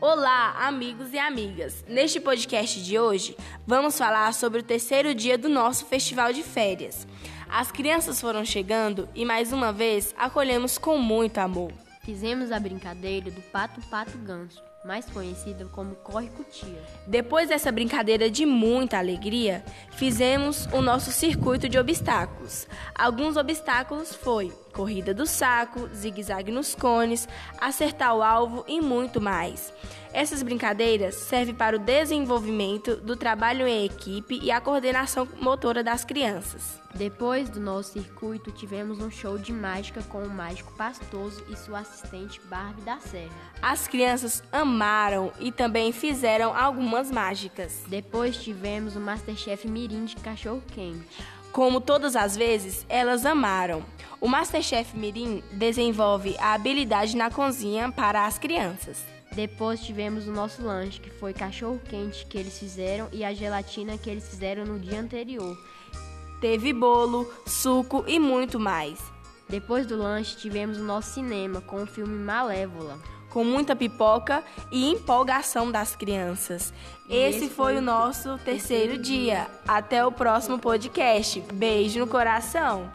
Olá, amigos e amigas! Neste podcast de hoje, vamos falar sobre o terceiro dia do nosso festival de férias. As crianças foram chegando e mais uma vez acolhemos com muito amor. Fizemos a brincadeira do pato-pato ganso, mais conhecida como corre-cutia. Depois dessa brincadeira de muita alegria, fizemos o nosso circuito de obstáculos. Alguns obstáculos foi corrida do saco, zigue-zague nos cones, acertar o alvo e muito mais. Essas brincadeiras servem para o desenvolvimento do trabalho em equipe e a coordenação motora das crianças. Depois do nosso circuito, tivemos um show de mágica com o mágico Pastoso e sua assistente Barbie da Serra. As crianças amaram e também fizeram algumas mágicas. Depois tivemos o Masterchef Mirim de cachorro quente. Como todas as vezes, elas amaram. O Masterchef Mirim desenvolve a habilidade na cozinha para as crianças. Depois tivemos o nosso lanche, que foi cachorro quente que eles fizeram e a gelatina que eles fizeram no dia anterior. Teve bolo, suco e muito mais. Depois do lanche tivemos o nosso cinema com o filme Malévola. Com muita pipoca e empolgação das crianças. Esse, Esse foi o nosso terceiro dia. Até o próximo podcast. Beijo no coração.